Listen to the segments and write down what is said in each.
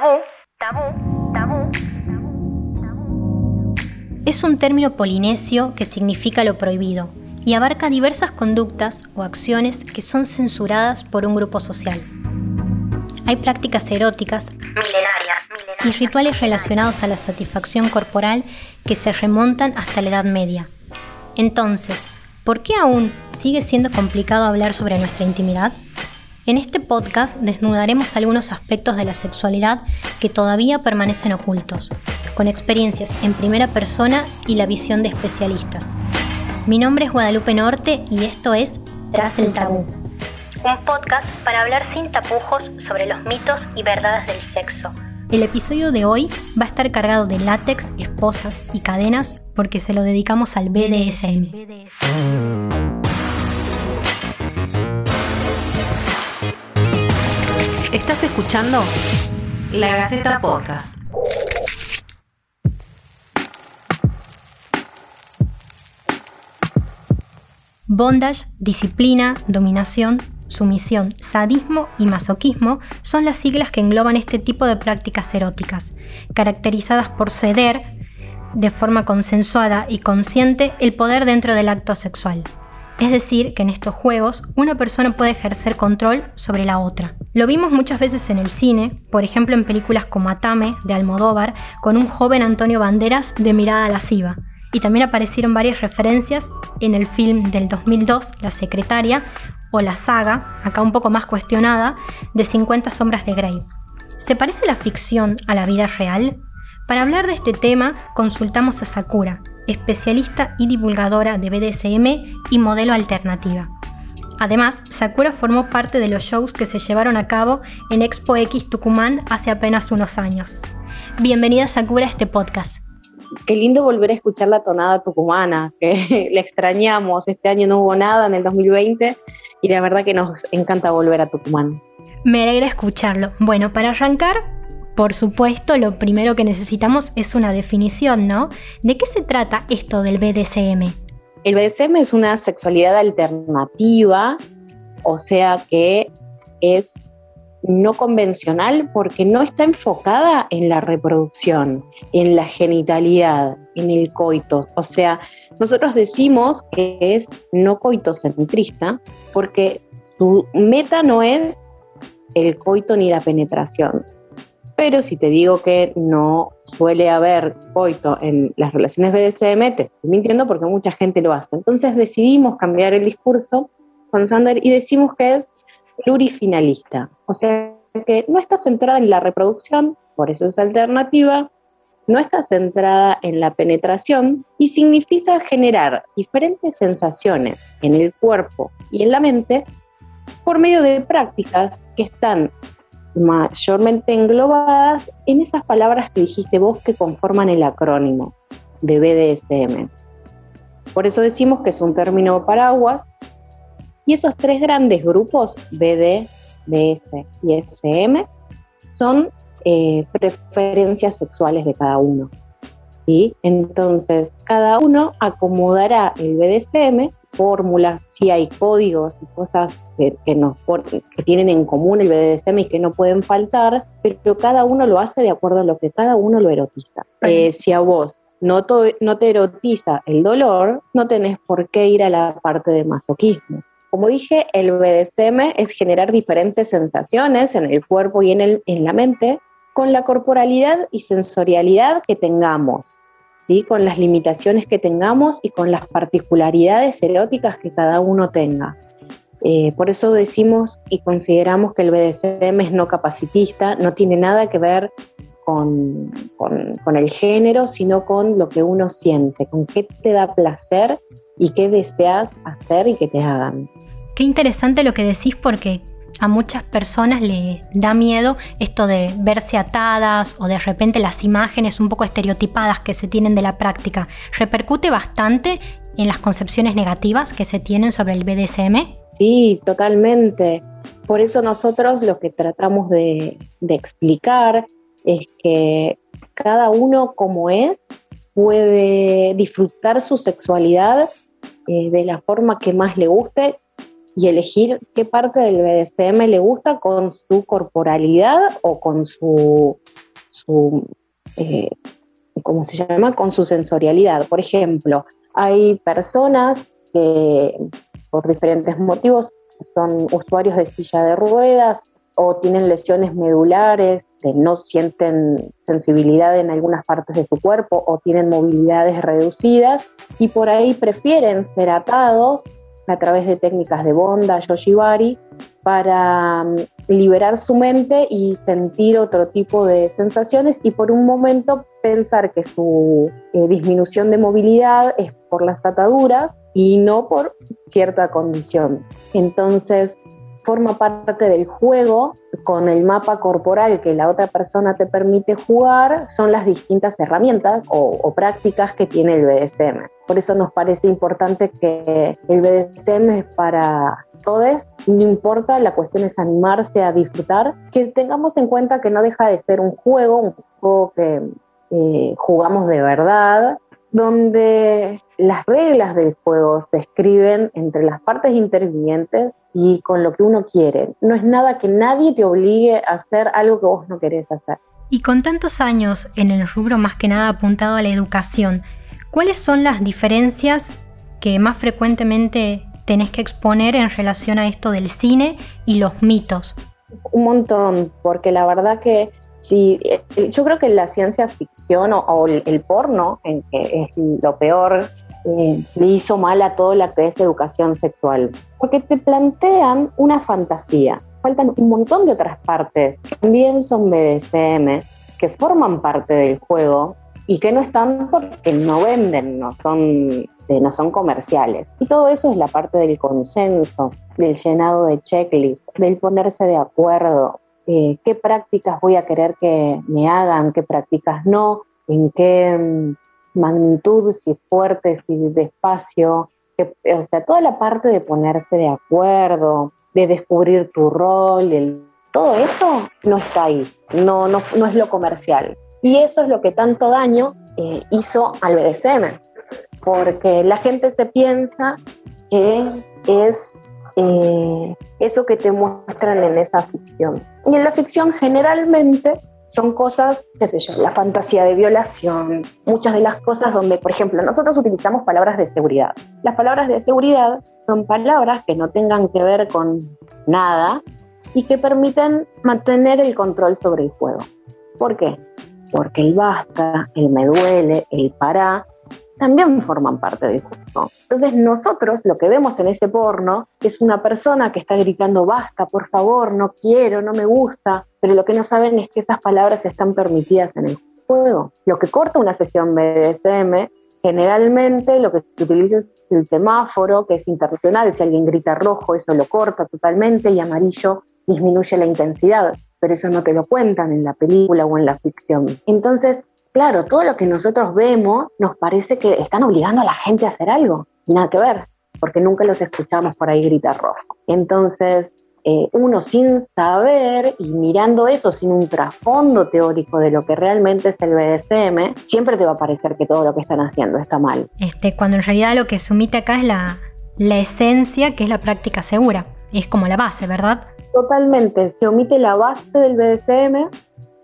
Tabú, tabú, tabú. Es un término polinesio que significa lo prohibido y abarca diversas conductas o acciones que son censuradas por un grupo social. Hay prácticas eróticas milenarias, y rituales relacionados a la satisfacción corporal que se remontan hasta la Edad Media. Entonces, ¿por qué aún sigue siendo complicado hablar sobre nuestra intimidad? En este podcast desnudaremos algunos aspectos de la sexualidad que todavía permanecen ocultos, con experiencias en primera persona y la visión de especialistas. Mi nombre es Guadalupe Norte y esto es Tras el Tabú, un podcast para hablar sin tapujos sobre los mitos y verdades del sexo. El episodio de hoy va a estar cargado de látex, esposas y cadenas porque se lo dedicamos al BDSM. Estás escuchando La Gaceta Podcast. Bondage, disciplina, dominación, sumisión, sadismo y masoquismo son las siglas que engloban este tipo de prácticas eróticas, caracterizadas por ceder, de forma consensuada y consciente, el poder dentro del acto sexual. Es decir, que en estos juegos una persona puede ejercer control sobre la otra. Lo vimos muchas veces en el cine, por ejemplo en películas como Atame de Almodóvar, con un joven Antonio Banderas de mirada lasciva. Y también aparecieron varias referencias en el film del 2002, La Secretaria, o la saga, acá un poco más cuestionada, de 50 sombras de Grey. ¿Se parece la ficción a la vida real? Para hablar de este tema, consultamos a Sakura, especialista y divulgadora de BDSM y modelo alternativa. Además, Sakura formó parte de los shows que se llevaron a cabo en Expo X Tucumán hace apenas unos años. Bienvenida Sakura a este podcast. Qué lindo volver a escuchar la tonada tucumana, que le extrañamos. Este año no hubo nada en el 2020 y la verdad que nos encanta volver a Tucumán. Me alegra escucharlo. Bueno, para arrancar, por supuesto, lo primero que necesitamos es una definición, ¿no? ¿De qué se trata esto del BDSM? El BDSM es una sexualidad alternativa, o sea que es no convencional porque no está enfocada en la reproducción, en la genitalidad, en el coito. O sea, nosotros decimos que es no coitocentrista porque su meta no es el coito ni la penetración, pero si te digo que no suele haber coito en las relaciones BDSM, te estoy mintiendo porque mucha gente lo hace. Entonces decidimos cambiar el discurso con Sander y decimos que es plurifinalista. O sea, que no está centrada en la reproducción, por eso es alternativa, no está centrada en la penetración y significa generar diferentes sensaciones en el cuerpo y en la mente por medio de prácticas que están mayormente englobadas en esas palabras que dijiste vos que conforman el acrónimo de BDSM. Por eso decimos que es un término paraguas y esos tres grandes grupos, BD, BS y SM, son eh, preferencias sexuales de cada uno. ¿sí? Entonces, cada uno acomodará el BDSM, fórmulas, si hay códigos y cosas que, nos, que tienen en común el BDSM y que no pueden faltar, pero cada uno lo hace de acuerdo a lo que cada uno lo erotiza. Eh, si a vos no, no te erotiza el dolor, no tenés por qué ir a la parte de masoquismo. Como dije, el BDSM es generar diferentes sensaciones en el cuerpo y en, el, en la mente con la corporalidad y sensorialidad que tengamos, ¿sí? con las limitaciones que tengamos y con las particularidades eróticas que cada uno tenga. Eh, por eso decimos y consideramos que el BDSM es no capacitista, no tiene nada que ver con, el género, sino con lo que uno siente, con qué te da placer y qué deseas hacer y que te hagan. Qué interesante lo que decís porque a muchas personas le da miedo esto de verse atadas o de repente las imágenes un poco estereotipadas que se tienen de la práctica. ¿Repercute bastante en las concepciones negativas que se tienen sobre el BDSM? Sí, totalmente. Por eso nosotros lo que tratamos de, explicar es que cada uno como es puede disfrutar su sexualidad eh, de la forma que más le guste y elegir qué parte del BDSM le gusta con su corporalidad o con su, su eh, ¿cómo se llama? Con su sensorialidad. Por ejemplo, hay personas que por diferentes motivos son usuarios de silla de ruedas o tienen lesiones medulares, que no sienten sensibilidad en algunas partes de su cuerpo o tienen movilidades reducidas y por ahí prefieren ser atados a través de técnicas de bonda, yoshibari, para liberar su mente y sentir otro tipo de sensaciones y por un momento pensar que su eh, disminución de movilidad es por las ataduras y no por cierta condición. Entonces, forma parte del juego con el mapa corporal que la otra persona te permite jugar, son las distintas herramientas o, prácticas que tiene el BDSM. Por eso nos parece importante que el BDSM es para todos, no importa, la cuestión es animarse a disfrutar, que tengamos en cuenta que no deja de ser un juego, un juego que eh, jugamos de verdad, donde las reglas del juego se escriben entre las partes intervinientes y con lo que uno quiere. No es nada que nadie te obligue a hacer algo que vos no querés hacer. Y con tantos años en el rubro más que nada apuntado a la educación, ¿cuáles son las diferencias que más frecuentemente tenés que exponer en relación a esto del cine y los mitos? Un montón, porque la verdad que si eh, yo creo que la ciencia ficción o, el, porno, en que es lo peor eh, le hizo mal a todo la que es educación sexual, porque te plantean una fantasía. Faltan un montón de otras partes que también son BDSM, que forman parte del juego y que no están porque no venden, no son, eh, no son comerciales. Y todo eso es la parte del consenso, del llenado de checklist, del ponerse de acuerdo, eh, qué prácticas voy a querer que me hagan, qué prácticas no, en qué mm, magnitud, si es fuerte, si despacio, o sea, toda la parte de ponerse de acuerdo, de descubrir tu rol, todo eso no está ahí, no, no, no, es lo comercial. Y eso es lo que tanto daño eh, hizo al BDSM, porque la gente se piensa que es eh, eso que te muestran en esa ficción. Y en la ficción generalmente son cosas, qué sé yo, la fantasía de violación, muchas de las cosas donde, por ejemplo, nosotros utilizamos palabras de seguridad. Las palabras de seguridad son palabras que no tengan que ver con nada y que permiten mantener el control sobre el juego. ¿Por qué? Porque el basta, el me duele, el para, también forman parte del juego. Entonces nosotros lo que vemos en ese porno es una persona que está gritando basta, por favor, no quiero, no me gusta, pero lo que no saben es que esas palabras están permitidas en el juego. Lo que corta una sesión BDSM generalmente lo que se utiliza es el semáforo, que es internacional, si alguien grita rojo, eso lo corta totalmente y amarillo disminuye la intensidad, pero eso no te lo cuentan en la película o en la ficción. Entonces, claro, todo lo que nosotros vemos nos parece que están obligando a la gente a hacer algo, y nada que ver, porque nunca los escuchamos por ahí gritar rojo. Entonces, eh, uno sin saber y mirando eso sin un trasfondo teórico de lo que realmente es el BDSM, siempre te va a parecer que todo lo que están haciendo está mal. Este, cuando en realidad lo que se omite acá es la, la esencia, que es la práctica segura. Es como la base, ¿verdad? Totalmente. Se omite la base del BDSM,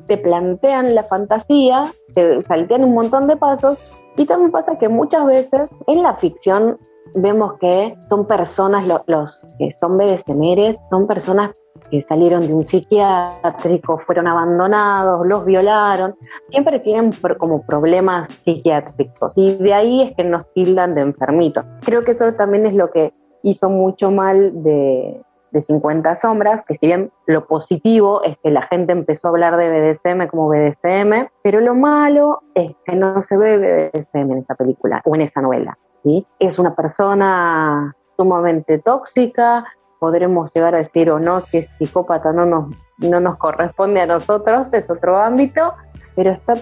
te plantean la fantasía se saltean un montón de pasos y también pasa que muchas veces en la ficción vemos que son personas, los, que son BDSMeres, son personas que salieron de un psiquiátrico, fueron abandonados, los violaron, siempre tienen como problemas psiquiátricos y de ahí es que nos tildan de enfermitos. Creo que eso también es lo que hizo mucho mal de, de 50 sombras, que si bien lo positivo es que la gente empezó a hablar de BDSM como BDSM, pero lo malo es que no se ve BDSM en esa película o en esa novela. ¿sí? Es una persona sumamente tóxica, podremos llegar a decir o no si es psicópata no nos, no nos corresponde a nosotros, es otro ámbito, pero está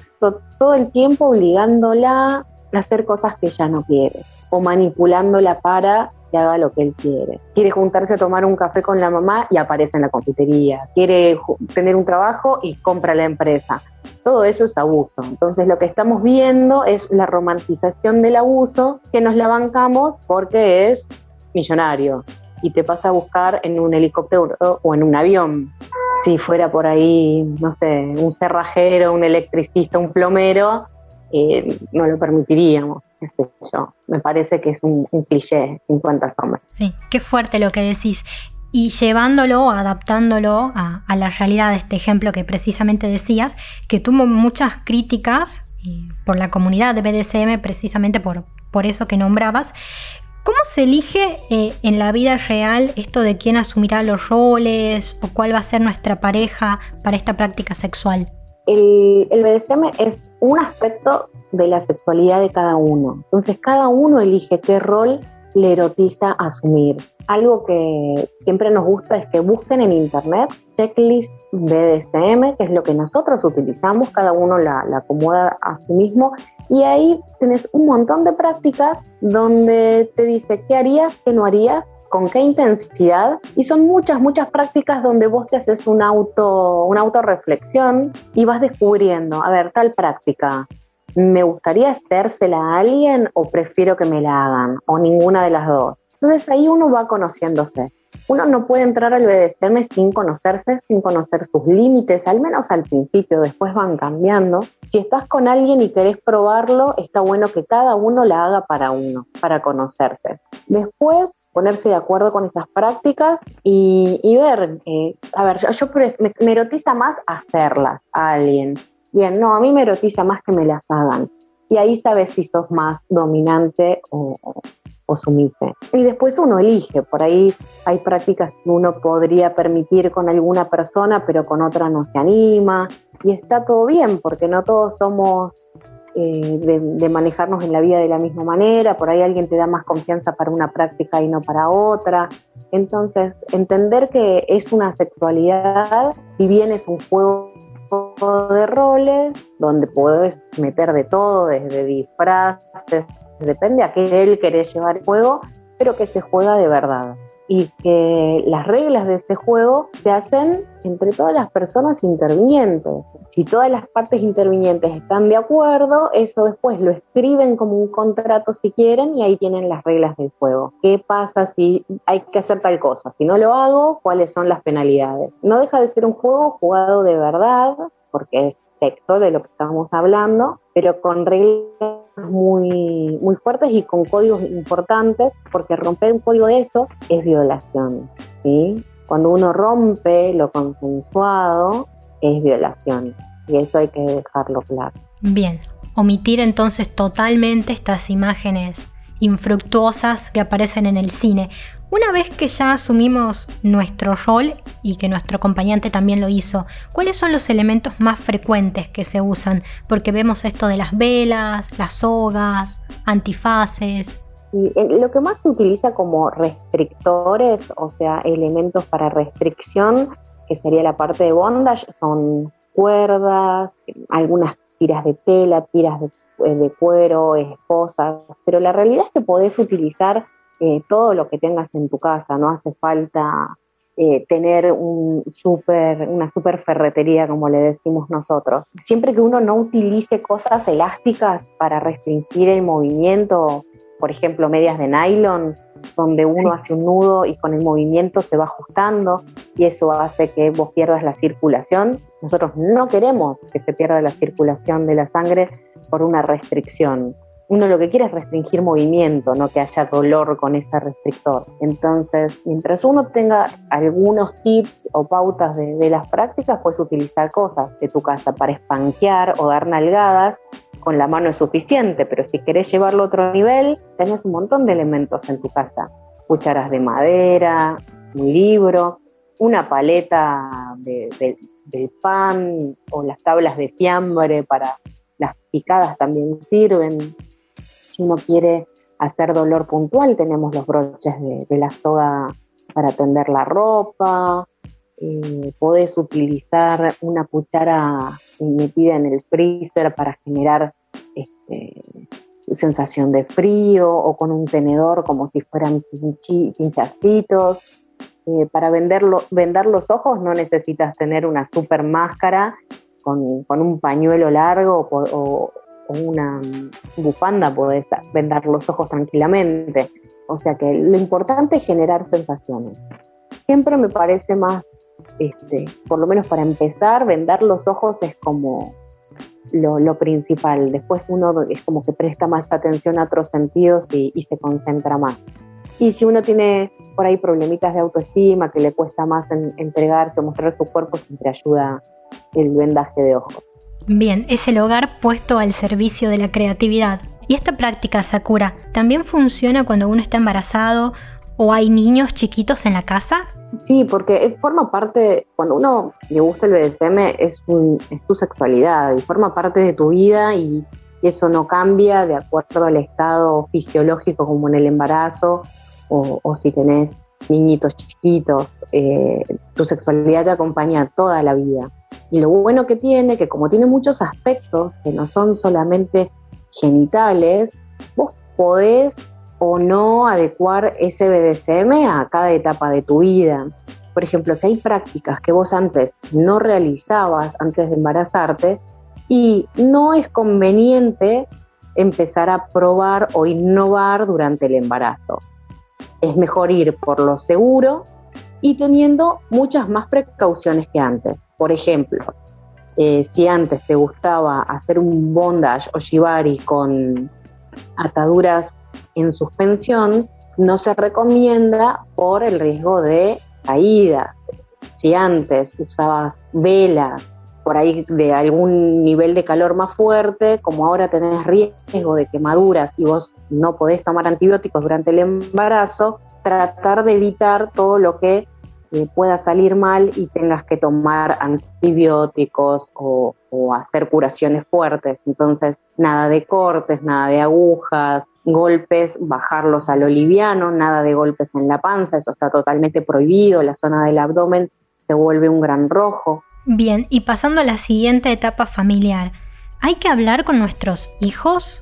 todo el tiempo obligándola hacer cosas que ella no quiere o manipulándola para que haga lo que él quiere. Quiere juntarse a tomar un café con la mamá y aparece en la confitería. Quiere tener un trabajo y compra la empresa. Todo eso es abuso. Entonces lo que estamos viendo es la romantización del abuso que nos la bancamos porque es millonario. y te pasa a buscar en un helicóptero o en un avión. Si fuera por ahí, no sé, un cerrajero, un electricista, un plomero, eh, no lo permitiríamos. Yo. Me parece que es un, cliché 50 sombras. Sí, qué fuerte lo que decís. Y llevándolo, adaptándolo a, la realidad de este ejemplo que precisamente decías, que tuvo muchas críticas por la comunidad de BDSM, precisamente por, por eso que nombrabas. ¿Cómo se elige eh, en la vida real esto de quién asumirá los roles o cuál va a ser nuestra pareja para esta práctica sexual? El, el BDSM es un aspecto de la sexualidad de cada uno. Entonces cada uno elige qué rol le erotiza asumir. Algo que siempre nos gusta es que busquen en internet checklist BDSM, que es lo que nosotros utilizamos, cada uno la, acomoda a sí mismo y ahí tenés un montón de prácticas donde te dice qué harías, qué no harías, con qué intensidad y son muchas, muchas prácticas donde vos te haces un auto, una autorreflexión y vas descubriendo, a ver, tal práctica, ¿me gustaría hacérsela a alguien o prefiero que me la hagan? O ninguna de las dos. Entonces ahí uno va conociéndose. Uno no puede entrar al BDSM sin conocerse, sin conocer sus límites, al menos al principio, después van cambiando. Si estás con alguien y querés probarlo, está bueno que cada uno la haga para uno, para conocerse. Después, ponerse de acuerdo con esas prácticas y, ver, eh, a ver, yo, me erotiza más hacerlas a alguien bien, no, a mí me erotiza más que me las hagan. Y ahí sabes si sos más dominante o, o, sumise. Y después uno elige, por ahí hay prácticas que uno podría permitir con alguna persona, pero con otra no se anima. Y está todo bien, porque no todos somos eh, de, manejarnos en la vida de la misma manera, por ahí alguien te da más confianza para una práctica y no para otra. Entonces, entender que es una sexualidad, y bien es un juego de roles donde puedes meter de todo, desde disfraces, depende a qué él querés llevar el juego, pero que se juega de verdad y que las reglas de este juego se hacen entre todas las personas intervinientes. Si todas las partes intervinientes están de acuerdo, eso después lo escriben como un contrato si quieren y ahí tienen las reglas del juego. ¿Qué pasa si hay que hacer tal cosa? Si no lo hago, ¿cuáles son las penalidades? No deja de ser un juego jugado de verdad, porque es texto de lo que estamos hablando, pero con reglas muy, muy fuertes y con códigos importantes, porque romper un código de esos es violación, ¿sí? Cuando uno rompe lo consensuado, es violación, y eso hay que dejarlo claro. Bien, omitir entonces totalmente estas imágenes infructuosas que aparecen en el cine. Una vez que ya asumimos nuestro rol y que nuestro acompañante también lo hizo, ¿cuáles son los elementos más frecuentes que se usan? Porque vemos esto de las velas, las sogas, antifaces. Lo que más se utiliza como restrictores, o sea, elementos para restricción, que sería la parte de bondage, son cuerdas, algunas tiras de tela, tiras de, eh, cuero, esposas, pero la realidad es que podés utilizar eh, todo lo que tengas en tu casa, no hace falta eh, tener un super, una super ferretería, como le decimos nosotros. Siempre que uno no utilice cosas elásticas para restringir el movimiento, por ejemplo, medias de nylon, donde uno hace un nudo y con el movimiento se va ajustando y eso hace que vos pierdas la circulación. Nosotros no queremos que se pierda la circulación de la sangre por una restricción uno lo que quiere es restringir movimiento, no que haya dolor con ese restrictor. Entonces, mientras uno tenga algunos tips o pautas de, las prácticas, puedes utilizar cosas de tu casa para espanquear o dar nalgadas. Con la mano es suficiente, pero si querés llevarlo a otro nivel, tenés un montón de elementos en tu casa. Cucharas de madera, un libro, una paleta de, del pan o las tablas de fiambre para las picadas también sirven. Si uno quiere hacer dolor puntual, tenemos los broches de, la soga para tender la ropa. Eh, podés utilizar una cuchara metida en el freezer para generar este, sensación de frío o con un tenedor como si fueran pinchacitos. Eh, para venderlo, vendar los ojos no necesitas tener una super máscara con, un pañuelo largo o, una bufanda podés vendar los ojos tranquilamente. O sea que lo importante es generar sensaciones. Siempre me parece más, este, por lo menos para empezar, vendar los ojos es como lo, principal. Después uno es como que presta más atención a otros sentidos y, se concentra más. Y si uno tiene por ahí problemitas de autoestima, que le cuesta más entregarse o mostrar su cuerpo, siempre ayuda el vendaje de ojos. Bien, es el hogar puesto al servicio de la creatividad. ¿Y esta práctica, Sakura, también funciona cuando uno está embarazado o hay niños chiquitos en la casa? Sí, porque forma parte, cuando uno le gusta el BDSM, es, tu sexualidad y forma parte de tu vida y eso no cambia de acuerdo al estado fisiológico como en el embarazo o, si tenés niñitos chiquitos. Eh, tu sexualidad te acompaña toda la vida. Y lo bueno que tiene, que como tiene muchos aspectos que no son solamente genitales, vos podés o no adecuar ese BDSM a cada etapa de tu vida. Por ejemplo, si hay prácticas que vos antes no realizabas antes de embarazarte y no es conveniente empezar a probar o innovar durante el embarazo. Es mejor ir por lo seguro y teniendo muchas más precauciones que antes. Por ejemplo, eh, si antes te gustaba hacer un bondage o shibari con ataduras en suspensión, no se recomienda por el riesgo de caída. Si antes usabas vela por ahí de algún nivel de calor más fuerte, como ahora tenés riesgo de quemaduras y vos no podés tomar antibióticos durante el embarazo, tratar de evitar todo lo que pueda salir mal y tengas que tomar antibióticos o, hacer curaciones fuertes. Entonces, nada de cortes, nada de agujas, golpes, bajarlos a lo liviano, nada de golpes en la panza, eso está totalmente prohibido, la zona del abdomen se vuelve un gran rojo. Bien, y pasando a la siguiente etapa familiar, ¿hay que hablar con nuestros hijos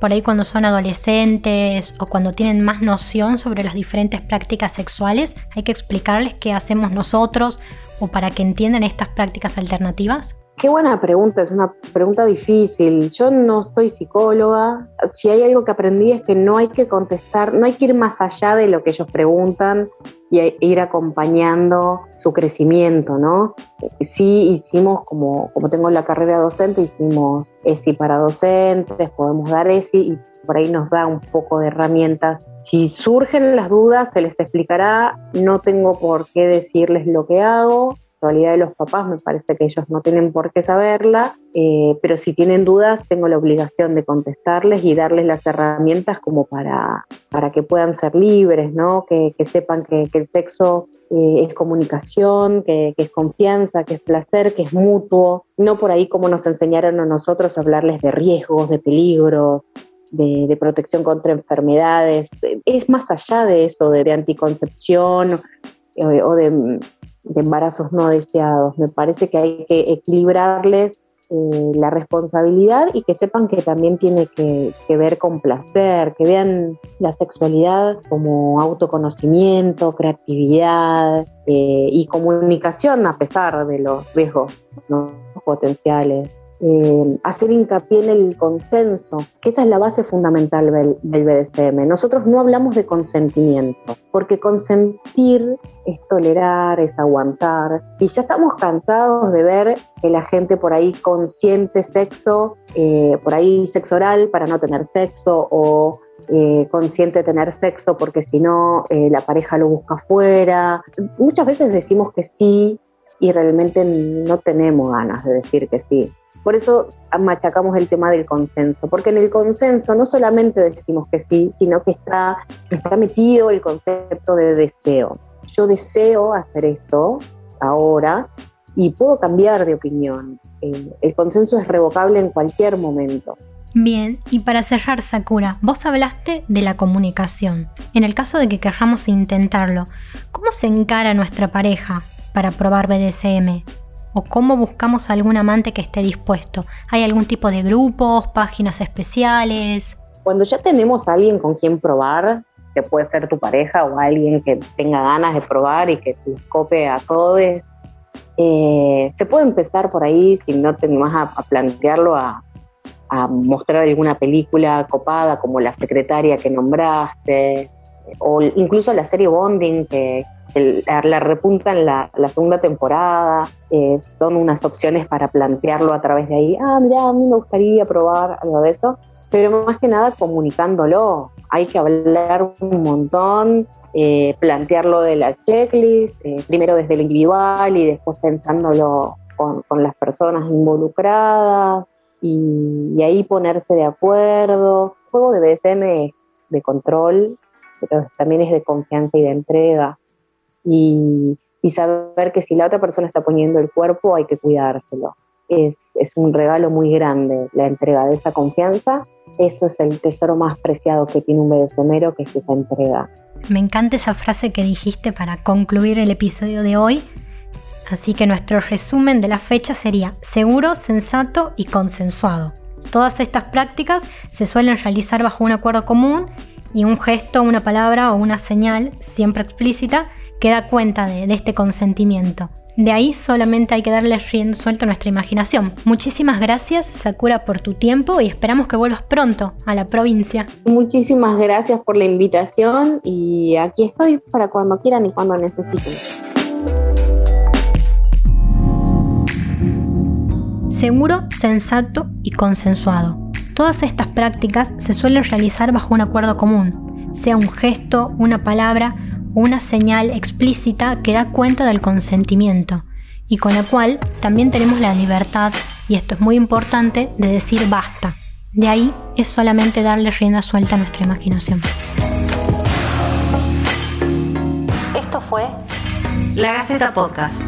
por ahí cuando son adolescentes o cuando tienen más noción sobre las diferentes prácticas sexuales, hay que explicarles qué hacemos nosotros o para que entiendan estas prácticas alternativas? Qué buena pregunta, es una pregunta difícil. Yo no soy psicóloga. Si hay algo que aprendí es que no hay que contestar, no hay que ir más allá de lo que ellos preguntan y ir acompañando su crecimiento, ¿no? Sí hicimos, como, como tengo la carrera docente, hicimos ESI para docentes, podemos dar ESI y por ahí nos da un poco de herramientas. Si surgen las dudas, se les explicará, no tengo por qué decirles lo que hago, de los papás, me parece que ellos no tienen por qué saberla, eh, pero si tienen dudas, tengo la obligación de contestarles y darles las herramientas como para, para que puedan ser libres, ¿no? que, sepan que, el sexo eh, es comunicación, que, es confianza, que es placer, que es mutuo, no por ahí como nos enseñaron a nosotros hablarles de riesgos, de peligros, de, protección contra enfermedades. Es más allá de eso, de, anticoncepción eh, o de de embarazos no deseados. Me parece que hay que equilibrarles eh, la responsabilidad y que sepan que también tiene que, ver con placer, que vean la sexualidad como autoconocimiento, creatividad eh, y comunicación a pesar de los riesgos potenciales. Eh, hacer hincapié en el consenso, que esa es la base fundamental del, BDSM. Nosotros no hablamos de consentimiento, porque consentir es tolerar, es aguantar, y ya estamos cansados de ver que la gente por ahí consiente sexo, eh, por ahí sexo oral para no tener sexo, o eh, consciente tener sexo porque si no la pareja lo busca afuera. Muchas veces decimos que sí y realmente no tenemos ganas de decir que sí. Por eso machacamos el tema del consenso, porque en el consenso no solamente decimos que sí, sino que está, metido el concepto de deseo. Yo deseo hacer esto ahora y puedo cambiar de opinión. Eh, el consenso es revocable en cualquier momento. Bien, y para cerrar, Sakura, vos hablaste de la comunicación. En el caso de que queramos intentarlo, ¿cómo se encara nuestra pareja para probar BDSM? O cómo buscamos algún amante que esté dispuesto? ¿Hay algún tipo de grupos, páginas especiales? Cuando ya tenemos a alguien con quien probar, que puede ser tu pareja o alguien que tenga ganas de probar y que te escope a todos, eh, se puede empezar por ahí, si no te animás a, plantearlo, a, mostrar alguna película copada como La secretaria que nombraste, o incluso la serie Bonding, que la repunta en la, segunda temporada, eh, son unas opciones para plantearlo a través de ahí. Ah, mira, a mí me gustaría probar algo de eso, pero más que nada comunicándolo. Hay que hablar un montón, eh, plantearlo de la checklist, eh, primero desde lo individual y después pensándolo con, las personas involucradas y, ahí ponerse de acuerdo. El juego de BSM de control, pero también es de confianza y de entrega. Y, saber que si la otra persona está poniendo el cuerpo hay que cuidárselo. Es, es, un regalo muy grande la entrega de esa confianza. Eso es el tesoro más preciado que tiene un BDSMero, que es esa entrega. Me encanta esa frase que dijiste para concluir el episodio de hoy. Así que nuestro resumen de la fecha sería seguro, sensato y consensuado. Todas estas prácticas se suelen realizar bajo un acuerdo común y un gesto, una palabra o una señal, siempre explícita, que da cuenta de, este consentimiento. De ahí solamente hay que darle rienda suelta a nuestra imaginación. Muchísimas gracias, Sakura, por tu tiempo y esperamos que vuelvas pronto a la provincia. Muchísimas gracias por la invitación y aquí estoy para cuando quieran y cuando necesiten. Seguro, sensato y consensuado. Todas estas prácticas se suelen realizar bajo un acuerdo común, sea un gesto, una palabra una señal explícita que da cuenta del consentimiento y con la cual también tenemos la libertad, y esto es muy importante, de decir basta. De ahí es solamente darle rienda suelta a nuestra imaginación. Esto fue La Gaceta Podcast.